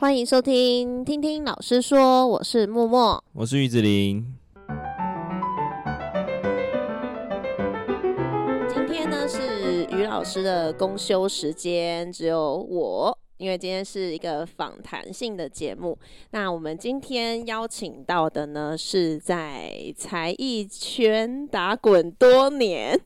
欢迎收听，听听老师说，我是默默，我是玉子陵。今天呢是于老师的公休时间，只有我，因为今天是一个访谈性的节目。那我们今天邀请到的呢，是在才艺圈打滚多年。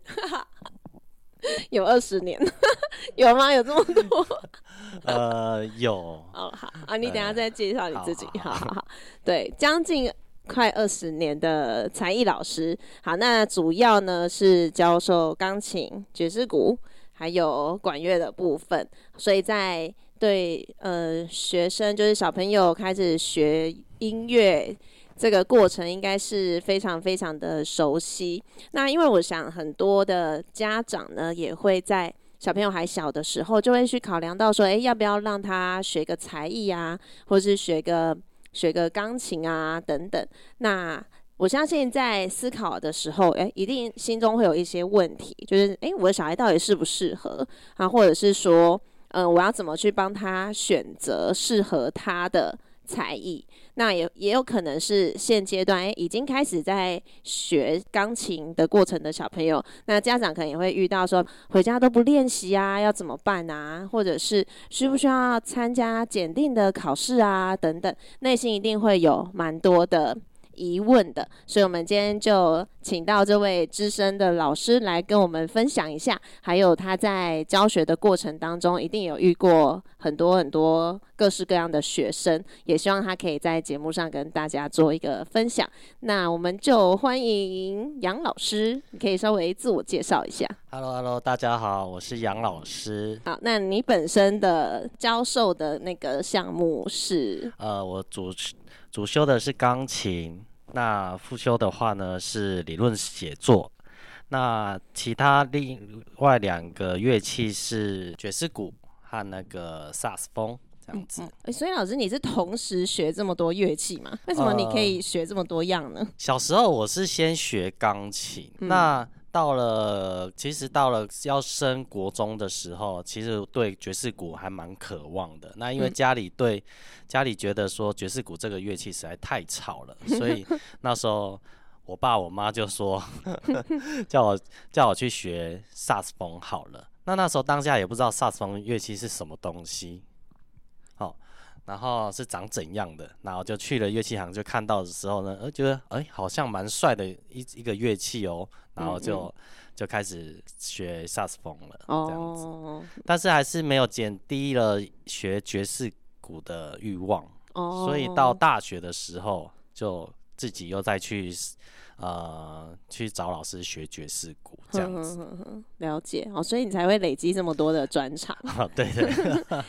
有二十年，有吗？有这么多？呃，有。哦，好啊，你等下再介绍你自己。好，好，好，好，对，将近快二十年的才艺老师。好，那主要呢是教授钢琴、爵士鼓，还有管乐的部分。所以在对呃学生，就是小朋友开始学音乐。这个过程应该是非常非常的熟悉。那因为我想很多的家长呢，也会在小朋友还小的时候，就会去考量到说，诶，要不要让他学个才艺啊，或是学个学个钢琴啊等等。那我相信在思考的时候，诶，一定心中会有一些问题，就是，诶，我的小孩到底适不适合啊？或者是说，嗯、我要怎么去帮他选择适合他的才艺？那也也有可能是现阶段诶，已经开始在学钢琴的过程的小朋友，那家长可能也会遇到说，回家都不练习啊，要怎么办啊？或者是需不需要参加检定的考试啊？等等，内心一定会有蛮多的。疑问的，所以我们今天就请到这位资深的老师来跟我们分享一下，还有他在教学的过程当中，一定有遇过很多很多各式各样的学生，也希望他可以在节目上跟大家做一个分享。那我们就欢迎杨老师，你可以稍微自我介绍一下。Hello，Hello，hello, 大家好，我是杨老师。好，那你本身的教授的那个项目是？呃，我主持。主修的是钢琴，那复修的话呢是理论写作，那其他另外两个乐器是爵士鼓和那个萨克斯风这样子。哎、嗯嗯，所以老师你是同时学这么多乐器吗？为什么你可以学这么多样呢？呃、小时候我是先学钢琴，嗯、那。到了，其实到了要升国中的时候，其实对爵士鼓还蛮渴望的。那因为家里对、嗯、家里觉得说爵士鼓这个乐器实在太吵了，所以 那时候我爸我妈就说 叫我叫我去学萨斯风好了。那那时候当下也不知道萨斯风乐器是什么东西，好，然后是长怎样的，然后就去了乐器行，就看到的时候呢，呃，觉得哎好像蛮帅的一一个乐器哦。然后就嗯嗯。就开始学萨克斯风了，哦、这样子，但是还是没有减低了学爵士鼓的欲望，哦、所以到大学的时候就自己又再去呃去找老师学爵士鼓，这样子。了解哦，所以你才会累积这么多的专场。哦、对对。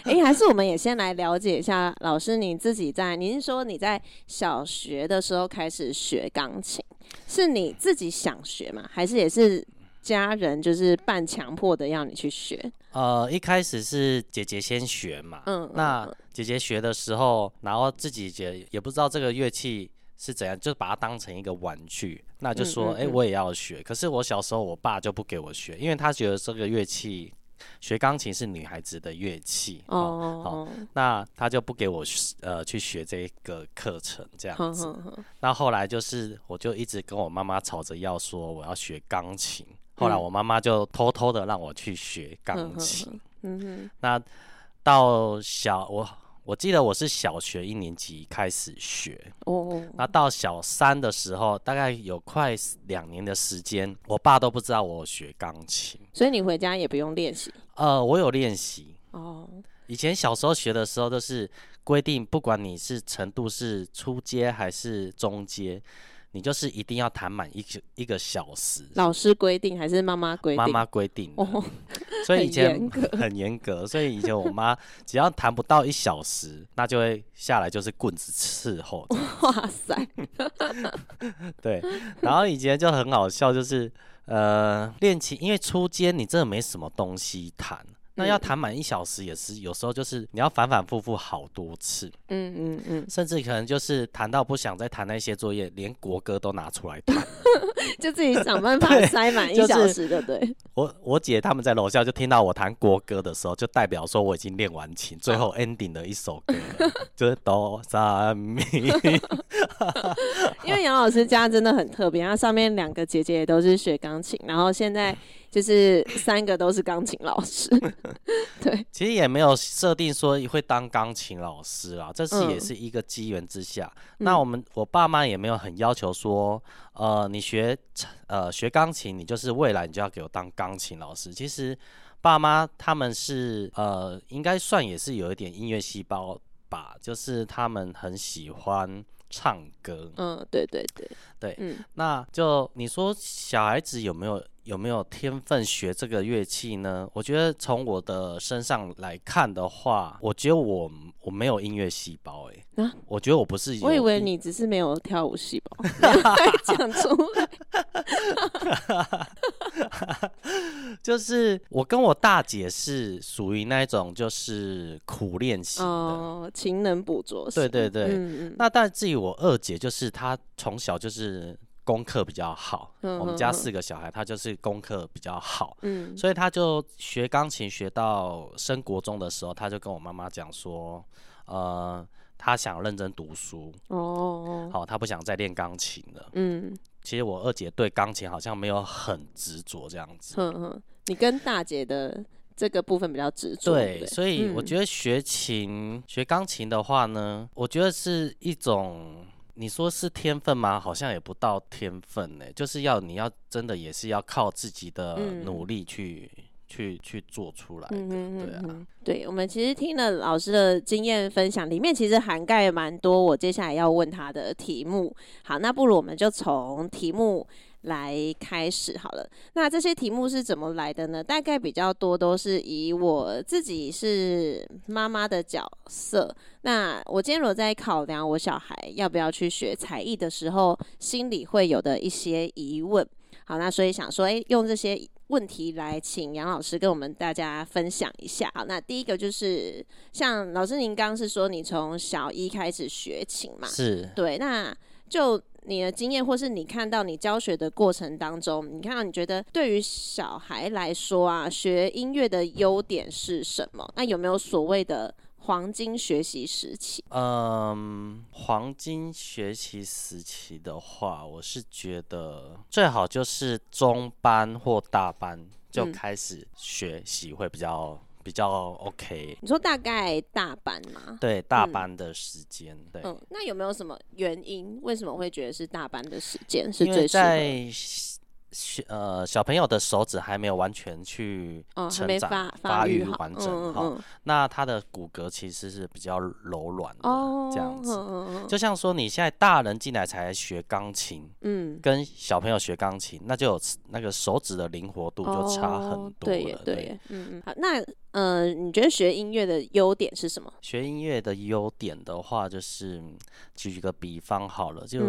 哎，还是我们也先来了解一下老师你自己在，您说你在小学的时候开始学钢琴。是你自己想学吗？还是也是家人就是半强迫的要你去学？呃，一开始是姐姐先学嘛，嗯，那姐姐学的时候，然后自己也也不知道这个乐器是怎样，就把它当成一个玩具，那就说，哎、嗯嗯嗯欸，我也要学。可是我小时候，我爸就不给我学，因为他觉得这个乐器。学钢琴是女孩子的乐器哦，哦，哦，那他就不给我呃去学这个课程这样子。那后来就是我就一直跟我妈妈吵着要说我要学钢琴，嗯、后来我妈妈就偷偷的让我去学钢琴。嗯哼，那到小我。我记得我是小学一年级开始学，哦，那到小三的时候，大概有快两年的时间，我爸都不知道我学钢琴，所以你回家也不用练习？呃，我有练习。哦，以前小时候学的时候都是规定，不管你是程度是初阶还是中阶。你就是一定要弹满一个一个小时，老师规定还是妈妈规定？妈妈规定哦，所以以前 很严格，格，所以以前我妈 只要弹不到一小时，那就会下来就是棍子伺候。哇塞，对，然后以前就很好笑，就是呃练琴，因为初阶你真的没什么东西弹。那要弹满一小时也是，有时候就是你要反反复复好多次，嗯嗯嗯，甚至可能就是弹到不想再弹那些作业，连国歌都拿出来弹。就自己想办法 塞满一小时的，对。就是、我我姐他们在楼下就听到我弹国歌的时候，就代表说我已经练完琴，最后 ending 的一首歌就是哆三咪。因为杨老师家真的很特别，他上面两个姐姐也都是学钢琴，然后现在。就是三个都是钢琴老师，对，其实也没有设定说会当钢琴老师啦，这是也是一个机缘之下。嗯、那我们我爸妈也没有很要求说，呃，你学呃学钢琴，你就是未来你就要给我当钢琴老师。其实爸妈他们是呃，应该算也是有一点音乐细胞吧，就是他们很喜欢唱歌。嗯，对对对对，嗯，那就你说小孩子有没有？有没有天分学这个乐器呢？我觉得从我的身上来看的话，我觉得我我没有音乐细胞哎？我觉得我不是。我以为你只是没有跳舞细胞。讲出来。就是我跟我大姐是属于那一种就是苦练型的，哦，勤能补拙。对对对。嗯嗯。那但至于我二姐，就是她从小就是。功课比较好，嗯、我们家四个小孩，他就是功课比较好，嗯，所以他就学钢琴学到升国中的时候，他就跟我妈妈讲说，呃，他想认真读书，哦，好，他不想再练钢琴了，嗯，其实我二姐对钢琴好像没有很执着这样子，嗯嗯，你跟大姐的这个部分比较执着，对，对，所以我觉得学琴、嗯、学钢琴的话呢，我觉得是一种。你说是天分吗？好像也不到天分呢，就是要你要真的也是要靠自己的努力去、嗯、去去做出来的，对啊。对，我们其实听了老师的经验分享，里面其实涵盖蛮多我接下来要问他的题目。好，那不如我们就从题目。来开始好了，那这些题目是怎么来的呢？大概比较多都是以我自己是妈妈的角色，那我今天如果在考量我小孩要不要去学才艺的时候，心里会有的一些疑问。好，那所以想说，诶，用这些问题来请杨老师跟我们大家分享一下。好，那第一个就是像老师您刚刚是说你从小一开始学琴嘛？是，对，那就。你的经验，或是你看到你教学的过程当中，你看到你觉得对于小孩来说啊，学音乐的优点是什么？那有没有所谓的黄金学习时期？嗯，黄金学习时期的话，我是觉得最好就是中班或大班就开始学习会比较。比较 OK，你说大概大班吗？对，大班的时间，嗯、对。嗯，那有没有什么原因？为什么会觉得是大班的时间是最在呃，小朋友的手指还没有完全去成长、发发育完整哈，那他的骨骼其实是比较柔软的，这样子。嗯、就像说你现在大人进来才学钢琴，嗯，跟小朋友学钢琴，那就有那个手指的灵活度就差很多了。对，嗯嗯。好，那呃，你觉得学音乐的优点是什么？学音乐的优点的话，就是举一个比方好了，就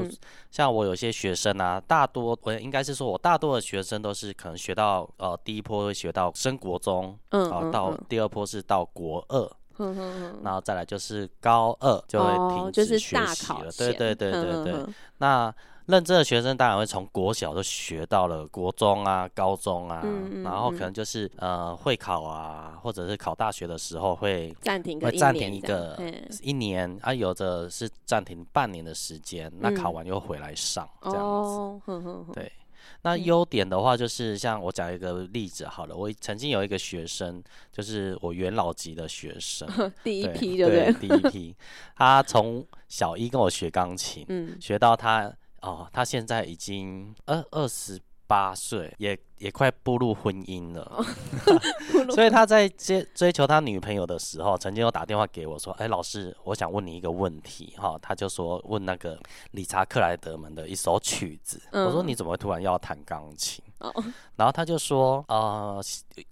像我有些学生啊，大多我应该是说我大。多的学生都是可能学到呃第一波会学到升国中，嗯，然后到第二波是到国二，嗯嗯，然后再来就是高二就会停止学习了，对对对对对。那认真的学生当然会从国小就学到了国中啊、高中啊，然后可能就是呃会考啊，或者是考大学的时候会暂停会暂停一个一年啊，有的是暂停半年的时间，那考完又回来上这样子，对。那优点的话，就是像我讲一个例子好了，我曾经有一个学生，就是我元老级的学生，第一批对不对？对，第一批，他从小一跟我学钢琴，嗯，学到他哦，他现在已经二二十。八岁也也快步入婚姻了，所以他在追追求他女朋友的时候，曾经有打电话给我说：“哎、欸，老师，我想问你一个问题。”哈，他就说问那个理查克莱德门的一首曲子。嗯、我说你怎么会突然要弹钢琴？哦、然后他就说：“呃，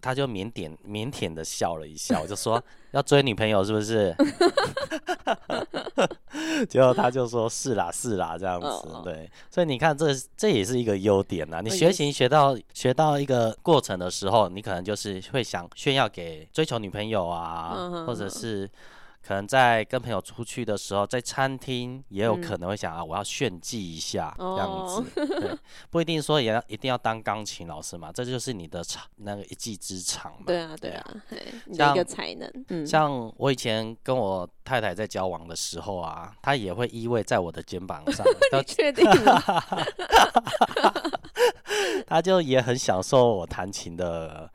他就腼腆腼腆的笑了一下。”我就说：“要追女朋友是不是？”结果他就说：“是啦，是啦，这样子。哦”对，所以你看这，这这也是一个优点呐。你学习学到学到一个过程的时候，你可能就是会想炫耀给追求女朋友啊，嗯、或者是可能在跟朋友出去的时候，在餐厅也有可能会想啊，我要炫技一下这样子，不一定说也要一定要当钢琴老师嘛，这就是你的长那个一技之长嘛。对啊，对啊，你的一个才能。嗯、像我以前跟我太太在交往的时候啊，她也会依偎在我的肩膀上。你确定吗？她就也很享受我弹琴的。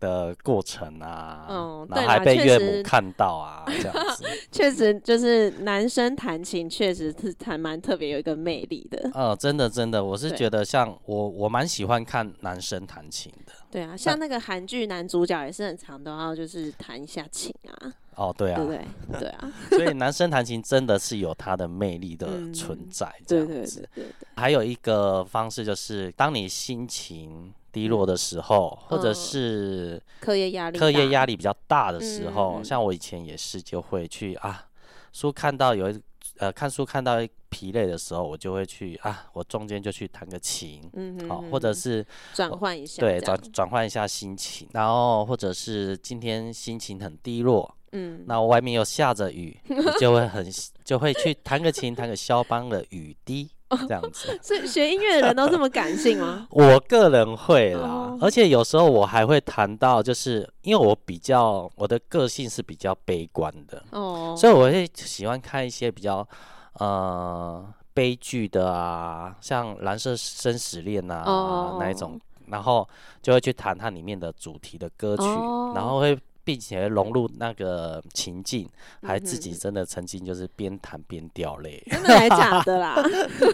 的过程啊，嗯，然后还被岳母看到啊，这样子，确实就是男生弹琴确实是还蛮特别，有一个魅力的。呃，真的真的，我是觉得像我我蛮喜欢看男生弹琴的。对啊，像那个韩剧男主角也是很常都要就是弹一下琴啊。哦，对啊，对对对啊，所以男生弹琴真的是有他的魅力的存在，这样子。对对对。还有一个方式就是，当你心情。低落的时候，或者是课业压力课业压力比较大的时候，嗯、像我以前也是，就会去啊，书看到有一呃看书看到疲累的时候，我就会去啊，我中间就去弹个琴，嗯哼，好，或者是转换一下，对，转转换一下心情，然后或者是今天心情很低落，嗯，那外面又下着雨，你就会很 就会去弹个琴，弹个肖邦的雨滴。这样子，所以学音乐的人都这么感性吗？我个人会啦，而且有时候我还会谈到，就是因为我比较我的个性是比较悲观的哦，所以我会喜欢看一些比较呃悲剧的啊，像《蓝色生死恋》啊那一种，然后就会去谈它里面的主题的歌曲，然后会。并且融入那个情境，还自己真的曾经就是边弹边掉泪，真的还假的啦？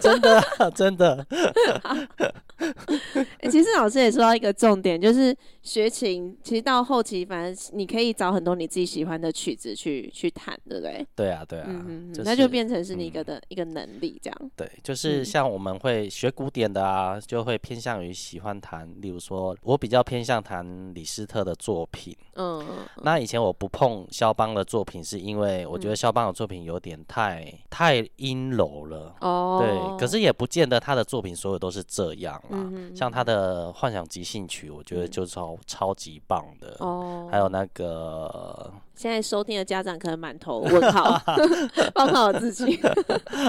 真 的真的。欸，其实老师也说到一个重点，就是学琴，其实到后期，反正你可以找很多你自己喜欢的曲子去去弹，对不对？对啊，对啊，嗯就是、那就变成是你一个的、嗯、一个能力，这样。对，就是像我们会学古典的啊，就会偏向于喜欢弹，例如说，我比较偏向弹李斯特的作品。嗯。那以前我不碰肖邦的作品，是因为我觉得肖邦的作品有点太、嗯、太阴柔了。哦。对，可是也不见得他的作品所有都是这样啊。嗯、像他的幻想即兴曲，我觉得就超、嗯、超级棒的。哦。还有那个。现在收听的家长可能满头问号，包括我自己。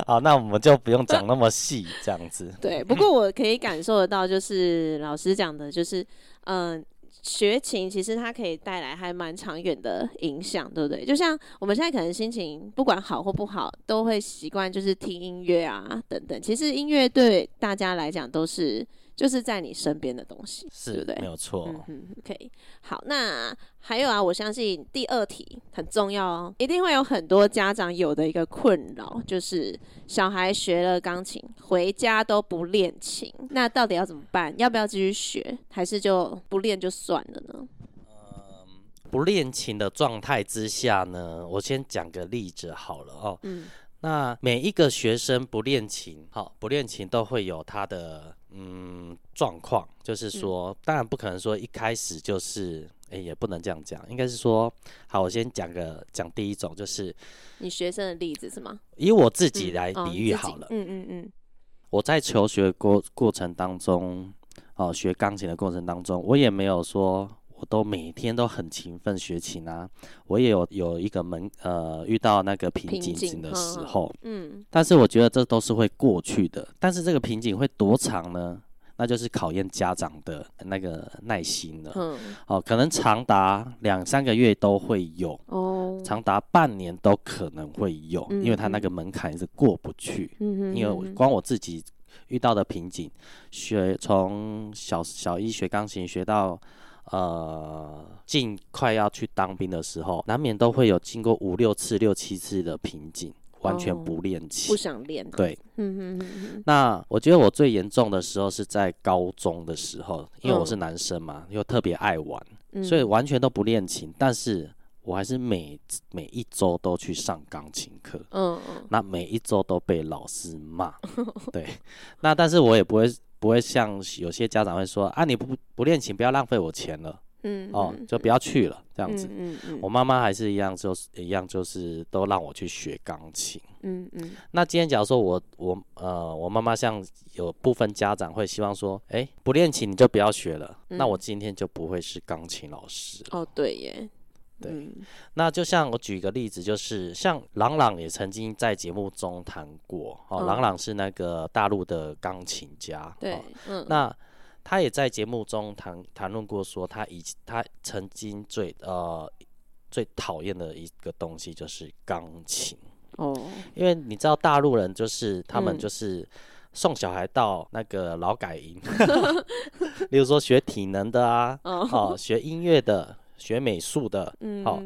好，那我们就不用讲那么细，这样子。对，不过我可以感受得到，就是老师讲的，就是嗯。学琴其实它可以带来还蛮长远的影响，对不对？就像我们现在可能心情不管好或不好，都会习惯就是听音乐啊等等。其实音乐对大家来讲都是。就是在你身边的东西，是对不对？没有错。嗯，OK。好，那还有啊，我相信第二题很重要哦，一定会有很多家长有的一个困扰，就是小孩学了钢琴，回家都不练琴，那到底要怎么办？要不要继续学，还是就不练就算了呢？嗯，不练琴的状态之下呢，我先讲个例子好了哦。嗯。那每一个学生不练琴，好，不练琴都会有他的。嗯，状况就是说，当然不可能说一开始就是，哎、欸，也不能这样讲，应该是说，好，我先讲个讲第一种，就是你学生的例子是吗？以我自己来比喻好了，嗯嗯嗯，我在求学过过程当中，哦，学钢琴的过程当中，我也没有说。我都每天都很勤奋学琴啊，我也有有一个门呃遇到那个瓶颈的时候，嗯，但是我觉得这都是会过去的。但是这个瓶颈会多长呢？那就是考验家长的那个耐心了。嗯，哦，可能长达两三个月都会有，哦，长达半年都可能会有，嗯，因为他那个门槛是过不去。嗯，因为光我自己遇到的瓶颈，学从小小一学钢琴学到。呃，尽快要去当兵的时候，难免都会有经过五六次、六七次的瓶颈，完全不练琴，不想练。对，嗯嗯，那我觉得我最严重的时候是在高中的时候，因为我是男生嘛，又特别爱玩，所以完全都不练琴。但是我还是每每一周都去上钢琴课，嗯嗯，那每一周都被老师骂，对，那但是我也不会。不会像有些家长会说啊，你不不练琴，不要浪费我钱了，嗯，哦，就不要去了这样子。嗯嗯嗯、我妈妈还是一样，就是一样，就是都让我去学钢琴。嗯嗯。那今天假如说我我呃我妈妈像有部分家长会希望说，哎，不练琴你就不要学了，嗯、那我今天就不会是钢琴老师。哦，对耶。对，嗯、那就像我举一个例子，就是像朗朗也曾经在节目中谈过，哦，郎朗是那个大陆的钢琴家，对，哦、嗯，那他也在节目中谈谈论过，说他以他曾经最呃最讨厌的一个东西就是钢琴，哦，因为你知道大陆人就是他们就是送小孩到那个劳改营，嗯、例如说学体能的啊，哦，哦，学音乐的。学美术的，嗯，好，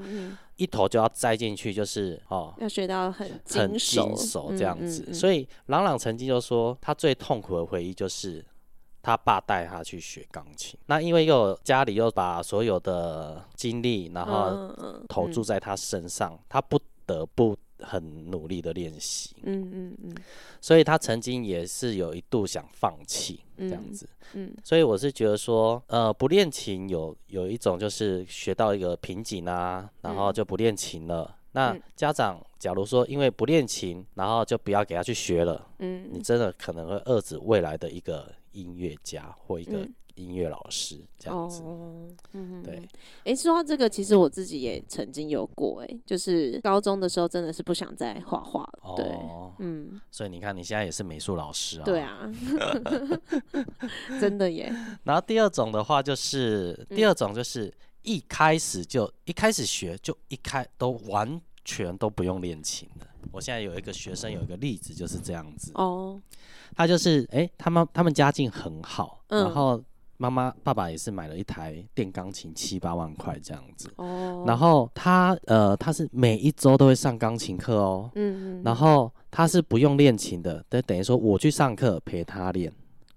一头就要栽进去，就是哦，要学到很很精熟这样子。所以朗朗曾经就说，他最痛苦的回忆就是他爸带他去学钢琴。那因为又家里又把所有的精力，然后投注在他身上，他不得不很努力的练习。嗯嗯嗯。所以他曾经也是有一度想放弃这样子。嗯，所以我是觉得说，呃，不练琴有有一种就是学到一个瓶颈啊，然后就不练琴了。嗯、那家长假如说因为不练琴，然后就不要给他去学了，嗯，你真的可能会遏制未来的一个音乐家或一个音乐老师这样子。哦，嗯，对。哎、欸，说到这个，其实我自己也曾经有过、欸，哎，就是高中的时候真的是不想再画画了。对，哦、嗯。所以你看，你现在也是美术老师啊。对啊。真的耶。然后第二种的话，就是第二种就是一开始就、嗯、一开始学就一开都完全都不用练琴的。我现在有一个学生有一个例子就是这样子哦，他就是哎、欸，他们他们家境很好，嗯、然后妈妈爸爸也是买了一台电钢琴七八万块这样子。哦，然后他呃他是每一周都会上钢琴课哦，嗯嗯，然后他是不用练琴的，等等于说我去上课陪他练。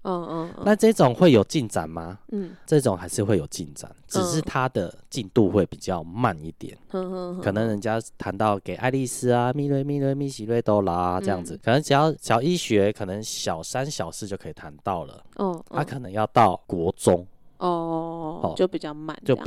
嗯嗯，那这种会有进展吗？嗯，这种还是会有进展，只是它的进度会比较慢一点。嗯，可能人家谈到给爱丽丝啊，密瑞密瑞密西瑞哆啦这样子，可能只要小一学，可能小三小四就可以谈到了。哦，他可能要到国中。哦，就比较慢，就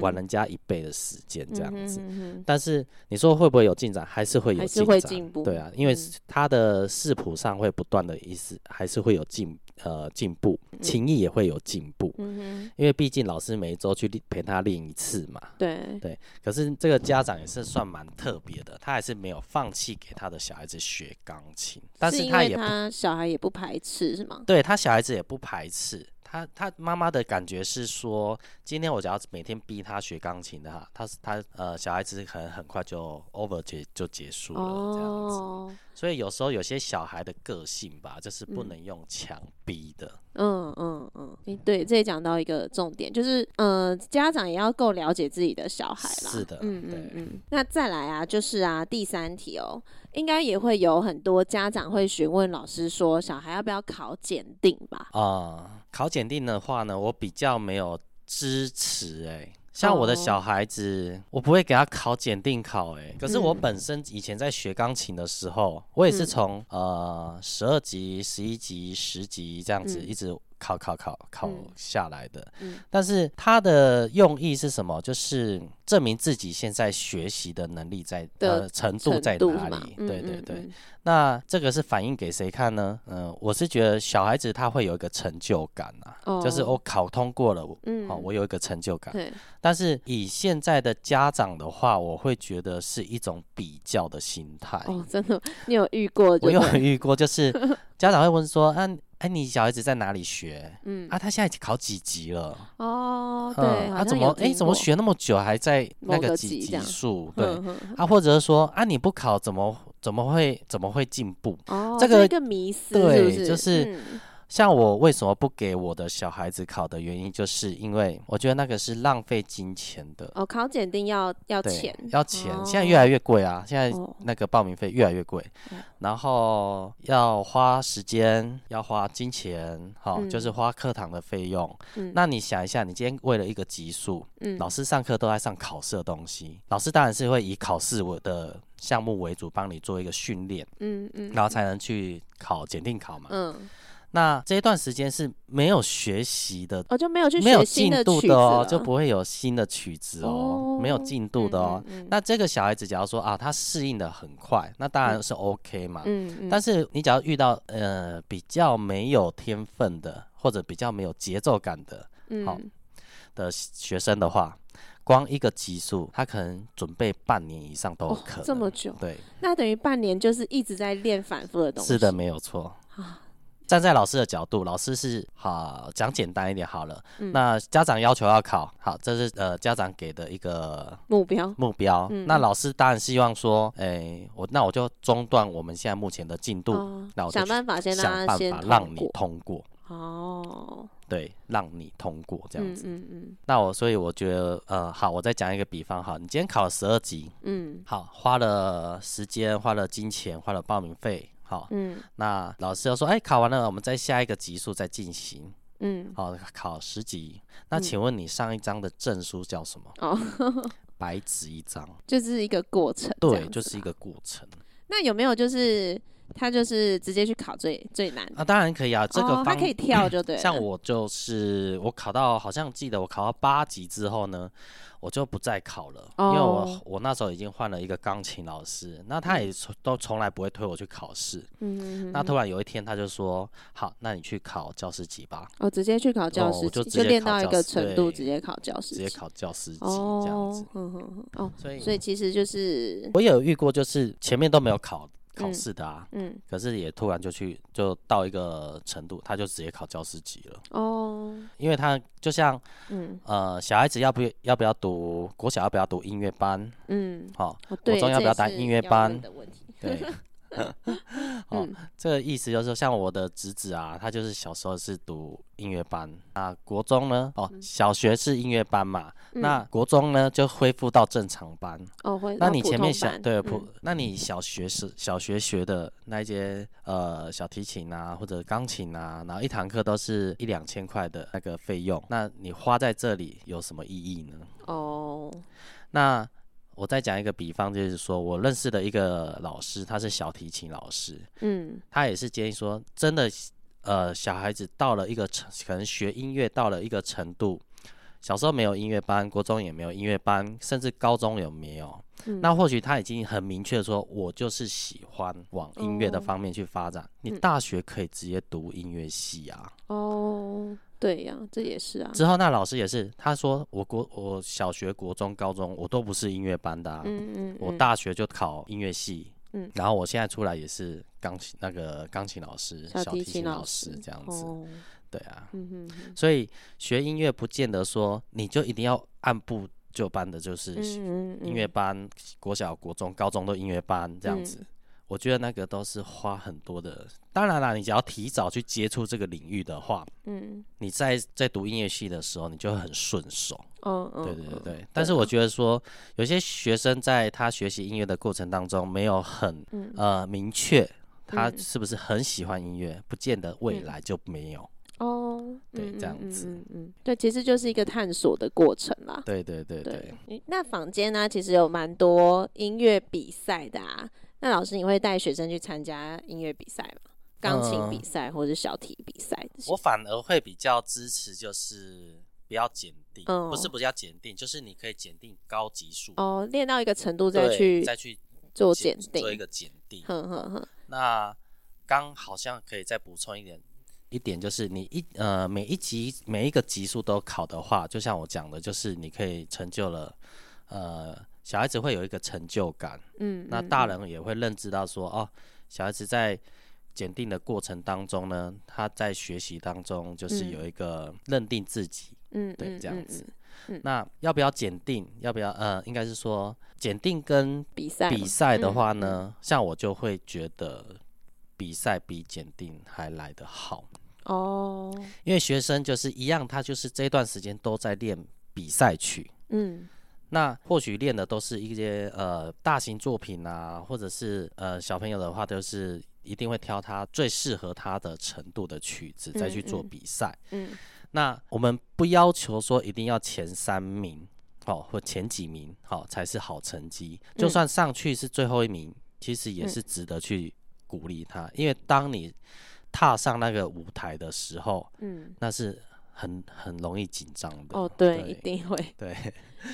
晚人家一倍的时间这样子。但是你说会不会有进展？还是会有进展，还是会进步。对啊，因为他的视谱上会不断的意思，还是会有进呃进步，情谊也会有进步。嗯，因为毕竟老师每一周去陪他练一次嘛。对对。可是这个家长也是算蛮特别的，他还是没有放弃给他的小孩子学钢琴，但是他也他小孩也不排斥是吗？对，他小孩子也不排斥。他他妈妈的感觉是说，今天我只要每天逼他学钢琴的哈，他他呃小孩子可能很快就 over 结就结束了这样子。Oh. 所以有时候有些小孩的个性吧，就是不能用强逼的。嗯嗯嗯，嗯，对，这也讲到一个重点，就是呃家长也要够了解自己的小孩啦。是的，嗯嗯嗯。那再来啊，就是啊第三题哦，应该也会有很多家长会询问老师说，小孩要不要考检定吧？啊、嗯。考检定的话呢，我比较没有支持哎、欸，像我的小孩子，oh. 我不会给他考检定考哎、欸。可是我本身以前在学钢琴的时候，我也是从、嗯、呃十二级、十一级、十级这样子一直。考考考考下来的，嗯，但是他的用意是什么？就是证明自己现在学习的能力在呃程度在哪里？对对对。那这个是反映给谁看呢？嗯，我是觉得小孩子他会有一个成就感啊，就是我考通过了，嗯，好，我有一个成就感。对。但是以现在的家长的话，我会觉得是一种比较的心态。哦，真的，你有遇过？我有遇过，就是家长会问说，啊。哎，你小孩子在哪里学？嗯啊，他现在考几级了？哦，对，啊怎么哎，怎么学那么久还在那个几级数？对，啊，或者是说啊，你不考怎么怎么会怎么会进步？哦，这个一个迷思，对，就是。像我为什么不给我的小孩子考的原因，就是因为我觉得那个是浪费金钱的。哦，考检定要要钱，要钱，现在越来越贵啊！现在那个报名费越来越贵，然后要花时间，要花金钱，好，就是花课堂的费用。那你想一下，你今天为了一个级数，老师上课都在上考试的东西，老师当然是会以考试我的项目为主，帮你做一个训练，嗯嗯，然后才能去考检定考嘛，嗯。那这一段时间是没有学习的，哦，就没有去没有进度的哦，就不会有新的曲子哦，没有进度的哦。那这个小孩子，假如说啊，他适应的很快，那当然是 OK 嘛。嗯，但是你只要遇到呃比较没有天分的，或者比较没有节奏感的，好的学生的话，光一个级数，他可能准备半年以上都有可能。哦、这么久？对。那等于半年就是一直在练反复的东西。是的，没有错。站在老师的角度，老师是好讲简单一点好了。嗯、那家长要求要考好，这是呃家长给的一个目标目标。嗯、那老师当然希望说，哎、欸，我那我就中断我们现在目前的进度，哦、那我想办法先让想办法让你通过。哦，对，让你通过这样子。嗯嗯，嗯那我所以我觉得，呃，好，我再讲一个比方哈，你今天考了十二级，嗯，好，花了时间，花了金钱，花了报名费。好，嗯，那老师又说，哎、欸，考完了，我们再下一个级数再进行，嗯，好，考十级。那请问你上一张的证书叫什么？哦、嗯，白纸一张，就是一个过程，对，就是一个过程。那有没有就是？他就是直接去考最最难啊，当然可以啊，这个他可以跳就对。像我就是我考到好像记得我考到八级之后呢，我就不再考了，哦、因为我我那时候已经换了一个钢琴老师，那他也从都从来不会推我去考试。嗯那突然有一天他就说：“好，那你去考教师级吧。”哦，直接去考教师级，哦、就就练到一个程度，直接考教师级，直接考教师级这样子。哦，所以所以其实就是我有遇过，就是前面都没有考。考试的啊，嗯，可是也突然就去就到一个程度，他就直接考教师级了。哦，因为他就像，嗯。呃，小孩子要不要不要读国小要不要读音乐班，嗯，好，国中要不要当音乐班，对。哦，这个意思就是说，像我的侄子啊，他就是小时候是读音乐班啊，国中呢，哦，小学是音乐班嘛，嗯、那国中呢就恢复到正常班。哦，那你前面小对普，嗯、那你小学是小学学的那一些呃小提琴啊或者钢琴啊，然后一堂课都是一两千块的那个费用，那你花在这里有什么意义呢？哦，那。我再讲一个比方，就是说我认识的一个老师，他是小提琴老师，嗯，他也是建议说，真的，呃，小孩子到了一个程，可能学音乐到了一个程度，小时候没有音乐班，国中也没有音乐班，甚至高中有没有？嗯，那或许他已经很明确说，我就是喜欢往音乐的方面去发展。哦，你大学可以直接读音乐系啊。哦。对呀、啊，这也是啊。之后那老师也是，他说我国我小学、国中、高中我都不是音乐班的、啊，嗯嗯，嗯我大学就考音乐系，嗯，然后我现在出来也是钢琴那个钢琴老师、小提琴老师这样子，哦、对啊，嗯所以学音乐不见得说你就一定要按部就班的，就是音乐班，嗯嗯嗯国小、国中、高中都音乐班这样子。嗯我觉得那个都是花很多的，当然啦，你只要提早去接触这个领域的话，嗯，你在在读音乐系的时候，你就会很顺手。嗯嗯，对对对对。但是我觉得说，有些学生在他学习音乐的过程当中，没有很呃明确他是不是很喜欢音乐，不见得未来就没有。哦，对，这样子，嗯嗯，对，其实就是一个探索的过程啦。对对对对。那坊间呢，其实有蛮多音乐比赛的啊。那老师，你会带学生去参加音乐比赛吗？钢琴比赛或者小提比赛？我反而会比较支持，就是不要检定，嗯、不是不要检定，就是你可以检定高级数哦，练到一个程度再去再去做检定，做一个检定。哼哼哼。那刚好像可以再补充一点，一点就是你一呃每一级每一个级数都考的话，就像我讲的，就是你可以成就了呃。小孩子会有一个成就感，嗯，那大人也会认知到说，哦，小孩子在检定的过程当中呢，他在学习当中就是有一个认定自己，嗯，对，这样子。那要不要检定？要不要？呃，应该是说检定跟比赛比赛的话呢，像我就会觉得比赛比检定还来得好哦，因为学生就是一样，他就是这段时间都在练比赛曲，嗯。那或许练的都是一些呃大型作品啊，或者是呃小朋友的话，都是一定会挑他最适合他的程度的曲子再去做比赛。嗯，嗯，那我们不要求说一定要前三名，哦，或前几名，好，哦，才是好成绩。就算上去是最后一名，其实也是值得去鼓励他，因为当你踏上那个舞台的时候，嗯，那是。很很容易紧张的哦，对，对一定会。对，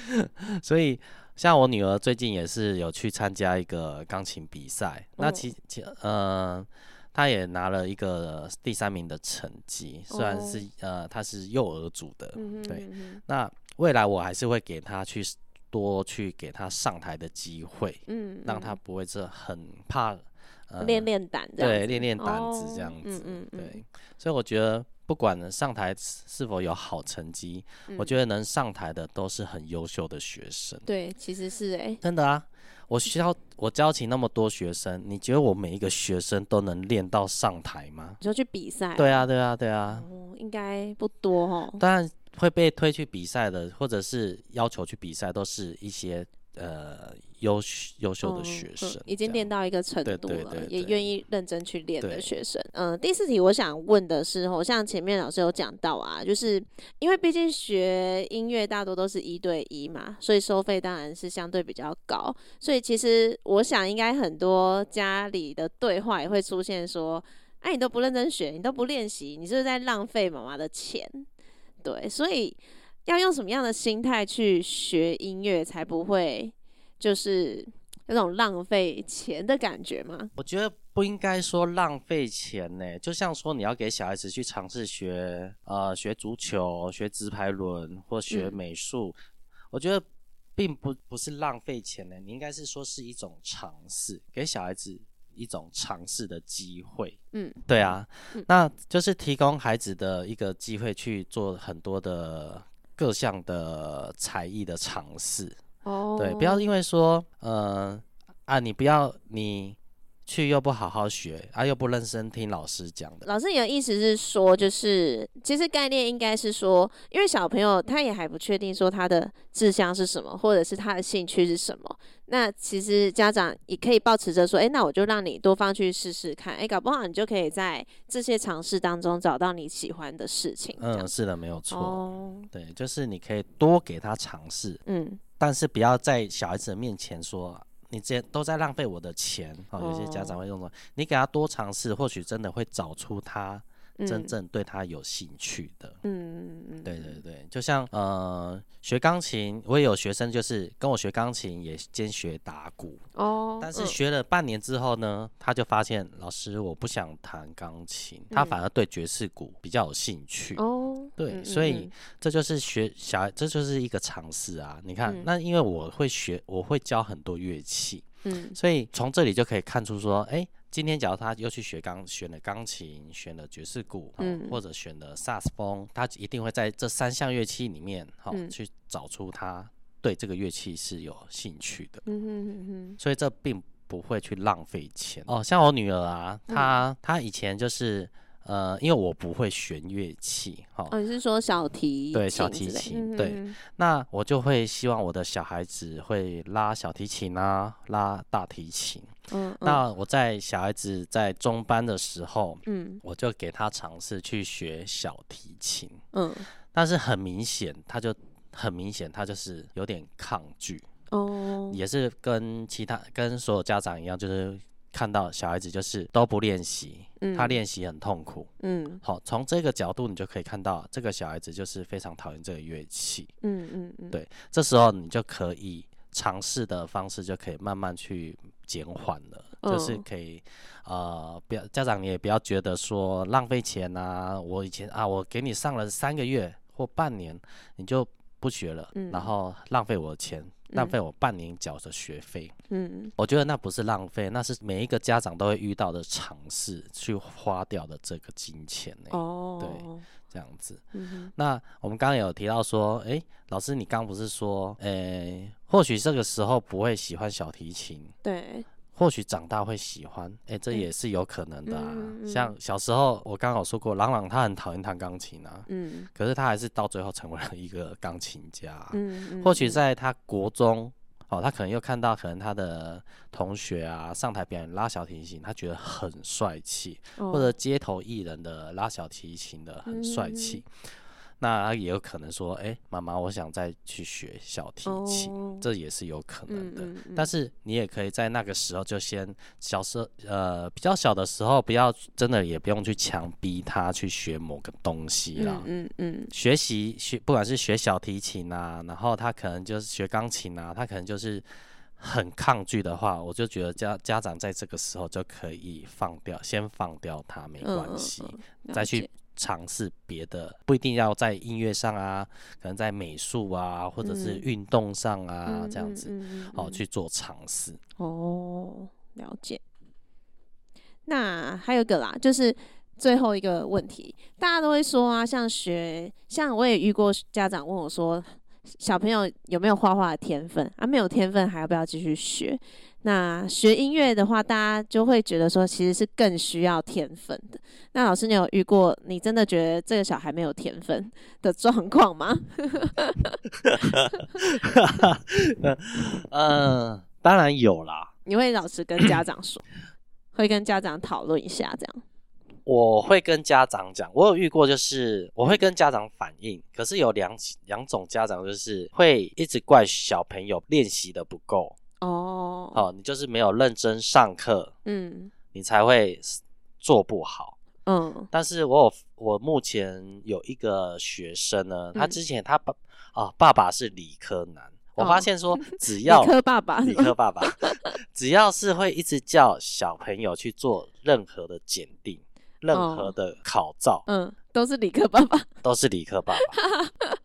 所以像我女儿最近也是有去参加一个钢琴比赛，哦、那其其呃，她也拿了一个第三名的成绩，虽然是、哦、呃，她是幼儿组的，嗯、哼对，嗯、哼。那未来我还是会给她去多去给她上台的机会，嗯，让她不会这很怕。练练胆，对，练练胆子这样子，嗯、对，所以我觉得不管上台是否有好成绩，嗯、我觉得能上台的都是很优秀的学生。对，其实是哎、欸，真的啊，我需要我教起那么多学生，你觉得我每一个学生都能练到上台吗？你说去比赛？对啊，对啊，对啊，哦、应该不多哦。当然会被推去比赛的，或者是要求去比赛，都是一些。呃，优优秀的学生、嗯、已经练到一个程度了，也愿意认真去练的学生。嗯、呃，第四题我想问的是，哦，像前面老师有讲到啊，就是因为毕竟学音乐大多都是一对一嘛，所以收费当然是相对比较高。所以其实我想，应该很多家里的对话也会出现说：“哎、啊，你都不认真学，你都不练习，你是不是在浪费妈妈的钱？”对，所以。要用什么样的心态去学音乐，才不会就是那种浪费钱的感觉吗？我觉得不应该说浪费钱呢，就像说你要给小孩子去尝试学呃学足球、学直排轮或学美术，嗯、我觉得并不不是浪费钱呢，你应该是说是一种尝试，给小孩子一种尝试的机会。嗯，对啊，嗯、那就是提供孩子的一个机会去做很多的。各项的才艺的尝试，哦，对，不要因为说，呃，啊，你不要你去又不好好学，啊，又不认真听老师讲的。老师，你的意思是说，就是其实概念应该是说，因为小朋友他也还不确定说他的志向是什么，或者是他的兴趣是什么。那其实家长也可以抱持着说，哎、欸，那我就让你多方去试试看，哎、欸，搞不好你就可以在这些尝试当中找到你喜欢的事情。嗯，是的，没有错。哦，对，就是你可以多给他尝试，嗯，但是不要在小孩子的面前说你这都在浪费我的钱。哦，有些家长会用说，你给他多尝试，或许真的会找出他。真正对他有兴趣的，嗯嗯对对对，就像呃学钢琴，我也有学生就是跟我学钢琴，也兼学打鼓。哦，但是学了半年之后呢，他就发现老师我不想弹钢琴，他反而对爵士鼓比较有兴趣。哦，对，所以这就是学小孩，这就是一个尝试啊。你看，那因为我会学，我会教很多乐器，嗯，所以从这里就可以看出说，哎。今天，假如他又去学钢，选了钢琴，选了爵士鼓，嗯、或者选了萨斯风，他一定会在这三项乐器里面，哈、嗯，去找出他对这个乐器是有兴趣的。嗯哼哼哼，所以这并不会去浪费钱。哦，像我女儿啊，她她以前就是。呃，因为我不会弦乐器，哈、哦，你是说小提对小提琴，对，那我就会希望我的小孩子会拉小提琴啊，拉大提琴。嗯，嗯。那我在小孩子在中班的时候，嗯，我就给他尝试去学小提琴，嗯，但是很明显，他就很明显，他就是有点抗拒，哦，也是跟其他跟所有家长一样，就是。看到小孩子就是都不练习，嗯、他练习很痛苦。嗯，好，从这个角度你就可以看到，这个小孩子就是非常讨厌这个乐器。嗯嗯嗯，对，这时候你就可以尝试的方式就可以慢慢去减缓了，哦、就是可以呃，不要家长你也不要觉得说浪费钱啊，我以前啊，我给你上了三个月或半年，你就不学了，嗯、然后浪费我的钱。浪费我半年缴的学费，嗯，我觉得那不是浪费，那是每一个家长都会遇到的尝试去花掉的这个金钱呢。哦，对，这样子。嗯，那我们刚刚有提到说，哎、欸，老师，你刚不是说，哎、欸，或许这个时候不会喜欢小提琴，对。或许长大会喜欢，哎、欸，这也是有可能的啊。嗯、像小时候，我刚刚有说过，朗朗他很讨厌弹钢琴啊，嗯，可是他还是到最后成为了一个钢琴家。嗯，嗯或许在他国中，哦，他可能又看到可能他的同学啊上台表演拉小提琴，他觉得很帅气，哦、或者街头艺人的拉小提琴的很帅气。嗯那也有可能说，哎、欸，妈妈，我想再去学小提琴，oh, 这也是有可能的。嗯嗯嗯、但是你也可以在那个时候就先小时候，呃，比较小的时候，不要真的也不用去强逼他去学某个东西啦。嗯嗯，嗯学习学不管是学小提琴啊，然后他可能就是学钢琴啊，他可能就是很抗拒的话，我就觉得家家长在这个时候就可以放掉，先放掉他没关系，再去。尝试别的，不一定要在音乐上啊，可能在美术啊，或者是运动上啊，嗯、这样子，哦，去做尝试。哦，了解。那还有一个啦，就是最后一个问题，大家都会说啊，像学，像我也遇过家长问我说，小朋友有没有画画的天分啊？没有天分还要不要继续学？那学音乐的话，大家就会觉得说，其实是更需要天分的。那老师，你有遇过你真的觉得这个小孩没有天分的状况吗？嗯，当然有啦。你会老实跟家长说，会跟家长讨论一下这样。我会跟家长讲，我有遇过，就是我会跟家长反映，可是有两两种家长，就是会一直怪小朋友练习的不够。哦，哦，你就是没有认真上课，嗯，你才会做不好，嗯。但是我有，我目前有一个学生呢，嗯、他之前他爸啊，爸爸是理科男，哦、我发现说只要理科爸爸，理科爸爸，只要是会一直叫小朋友去做任何的检定，任何的考照，哦、嗯，都是理科爸爸，都是理科爸爸。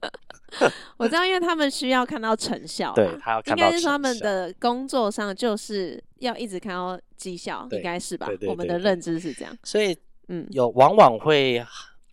我知道，因为他们需要看到成效，对，他要看到，应该是说他们的工作上就是要一直看到绩效，应该是吧？我们的认知是这样，所以嗯，有往往会，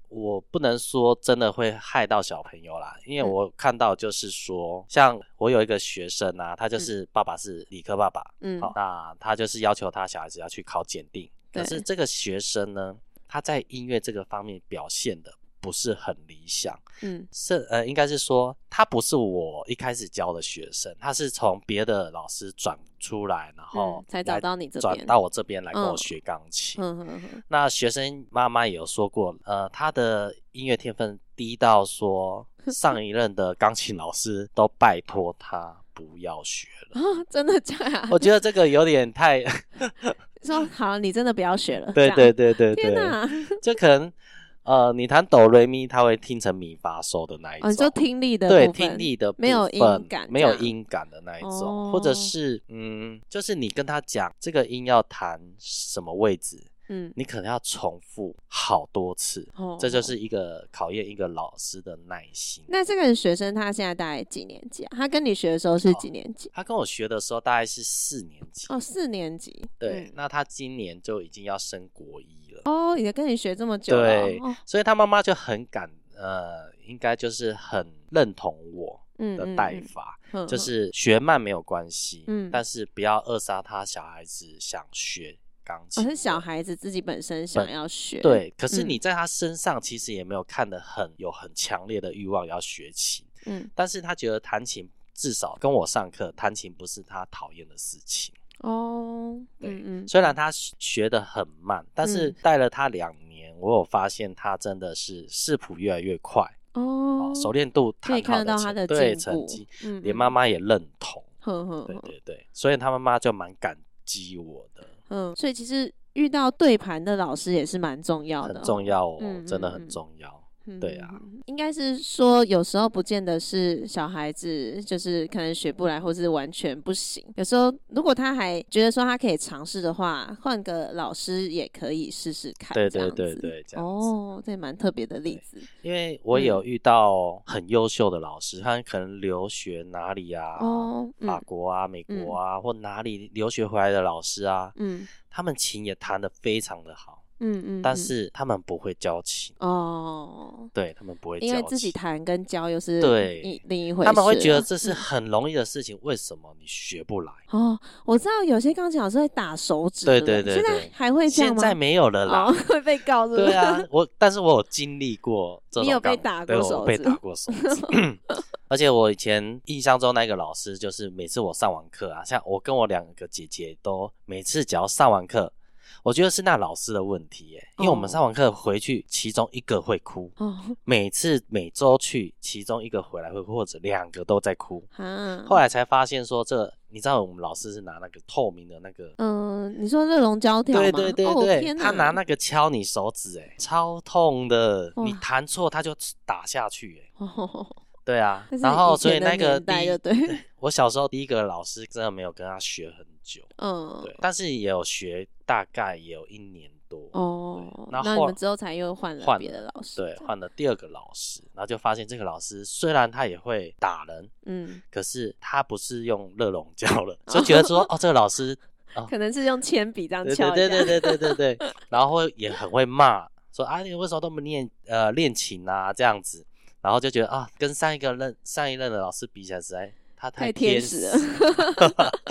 我不能说真的会害到小朋友啦，因为我看到就是说，嗯、像我有一个学生啊，他就是爸爸是理科爸爸，嗯，好，那他就是要求他小孩子要去考检定，可是这个学生呢，他在音乐这个方面表现的。不是很理想，嗯，是呃，应该是说他不是我一开始教的学生，他是从别的老师转出来，然后才找到你这边，转到我这边来跟我学钢琴。那学生妈妈也有说过，呃，他的音乐天分低到说 上一任的钢琴老师都拜托他不要学了。真的假的？我觉得这个有点太说好，你真的不要学了。对对对对对，天哪，这可能。呃，你弹哆瑞咪，他会听成咪发嗦的那一种，哦、就听力的对听力的没有音感，没有音感的那一种，哦、或者是嗯，就是你跟他讲这个音要弹什么位置，嗯，你可能要重复好多次，哦、这就是一个考验一个老师的耐心。那这个学生他现在大概几年级啊？他跟你学的时候是几年级？哦、他跟我学的时候大概是四年级哦，四年级。对，嗯、那他今年就已经要升国一了。哦，也跟你学这么久了，对，哦、所以他妈妈就很感，呃，应该就是很认同我的带法，嗯嗯嗯、就是学慢没有关系，嗯，但是不要扼杀他小孩子想学钢琴，而、哦、是小孩子自己本身想要学，对，可是你在他身上其实也没有看得很有很强烈的欲望要学琴，嗯，但是他觉得弹琴至少跟我上课弹琴不是他讨厌的事情。哦，对，嗯，虽然他学的很慢，但是带了他两年，我有发现他真的是视谱越来越快哦，熟练度可以看得到他的对成绩，嗯，连妈妈也认同，呵呵，对对对，所以他妈妈就蛮感激我的，嗯，所以其实遇到对盘的老师也是蛮重要的，很重要哦，真的很重要。对啊，应该是说有时候不见得是小孩子，就是可能学不来或是完全不行。有时候如果他还觉得说他可以尝试的话，换个老师也可以试试看。对对对对，这样子。哦，这蛮特别的例子。因为我有遇到很优秀的老师，他可能留学哪里啊？哦，法国啊、美国啊，或哪里留学回来的老师啊，嗯，他们琴也弹得非常的好。嗯嗯，但是他们不会交情哦，对他们不会教，因为自己弹跟教又是对另一回事。他们会觉得这是很容易的事情，为什么你学不来？哦，我知道有些钢琴老师会打手指，对对对，现在还会这样吗？现在没有了啦，会被告是是？对啊，我但是我有经历过这种，你有被打过手指？被打过手指，而且我以前印象中那个老师，就是每次我上完课啊，像我跟我两个姐姐都每次只要上完课。我觉得是那老师的问题耶，因为我们上完课回去，其中一个会哭。哦，每次每周去，其中一个回来会哭，或者两个都在哭。啊，后来才发现说，这你知道我们老师是拿那个透明的那个，嗯，你说热熔胶条吗？对对对对，他拿那个敲你手指，哎，超痛的，你弹错他就打下去，哎，对啊，然后所以那个第一，对，我小时候第一个老师真的没有跟他学很。久，嗯，对，但是也有学，大概也有一年多哦。那你们之后才又换了别的老师，对，换了第二个老师，然后就发现这个老师虽然他也会打人，嗯，可是他不是用热熔胶了，就觉得说 哦，这个老师。哦、可能是用铅笔这样敲，对对对对对对 对，然后也很会骂，说啊，你为什么都不练呃练琴啊这样子，然后就觉得啊，跟上一个任上一任的老师比起来，实在他太天使了，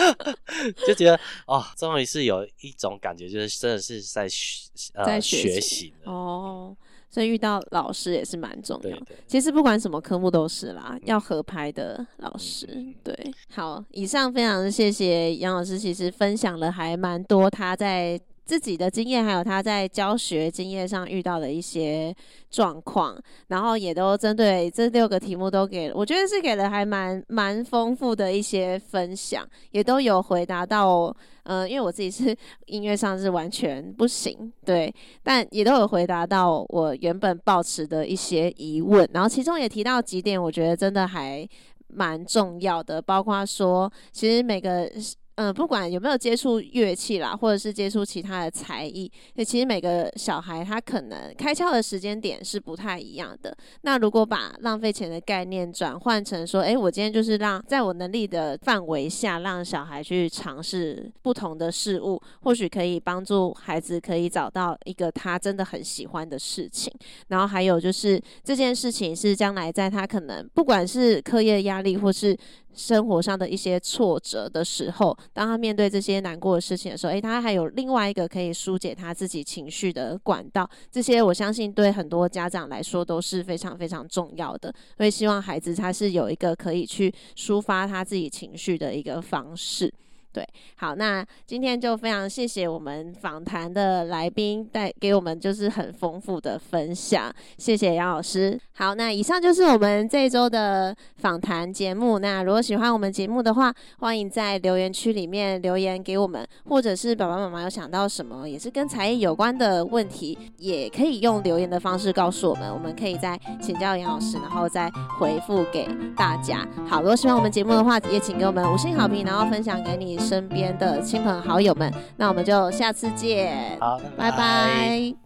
就觉得哦，终于是有一种感觉，就是真的是在学呃在学习哦。所以遇到老师也是蛮重要其实不管什么科目都是啦，嗯、要合拍的老师。对，好，以上非常谢谢杨老师，其实分享了还蛮多他在。自己的经验，还有他在教学经验上遇到的一些状况，然后也都针对这六个题目都给，我觉得是给了还蛮蛮丰富的一些分享，也都有回答到，呃，因为我自己是音乐上是完全不行，对，但也都有回答到我原本抱持的一些疑问，然后其中也提到几点，我觉得真的还蛮重要的，包括说，其实每个。嗯，不管有没有接触乐器啦，或者是接触其他的才艺，那其实每个小孩他可能开窍的时间点是不太一样的。那如果把浪费钱的概念转换成说，诶，我今天就是让在我能力的范围下，让小孩去尝试不同的事物，或许可以帮助孩子可以找到一个他真的很喜欢的事情。然后还有就是这件事情是将来在他可能不管是课业压力或是生活上的一些挫折的时候，当他面对这些难过的事情的时候，诶，他还有另外一个可以疏解他自己情绪的管道。这些我相信对很多家长来说都是非常非常重要的。所以希望孩子他是有一个可以去抒发他自己情绪的一个方式。对，好，那今天就非常谢谢我们访谈的来宾带给我们就是很丰富的分享，谢谢杨老师。好，那以上就是我们这一周的访谈节目。那如果喜欢我们节目的话，欢迎在留言区里面留言给我们，或者是爸爸妈妈有想到什么也是跟才艺有关的问题，也可以用留言的方式告诉我们，我们可以再请教杨老师，然后再回复给大家。好，如果喜欢我们节目的话，也请给我们五星好评，然后分享给你身边的亲朋好友们，那我们就下次见。好，拜拜。拜拜。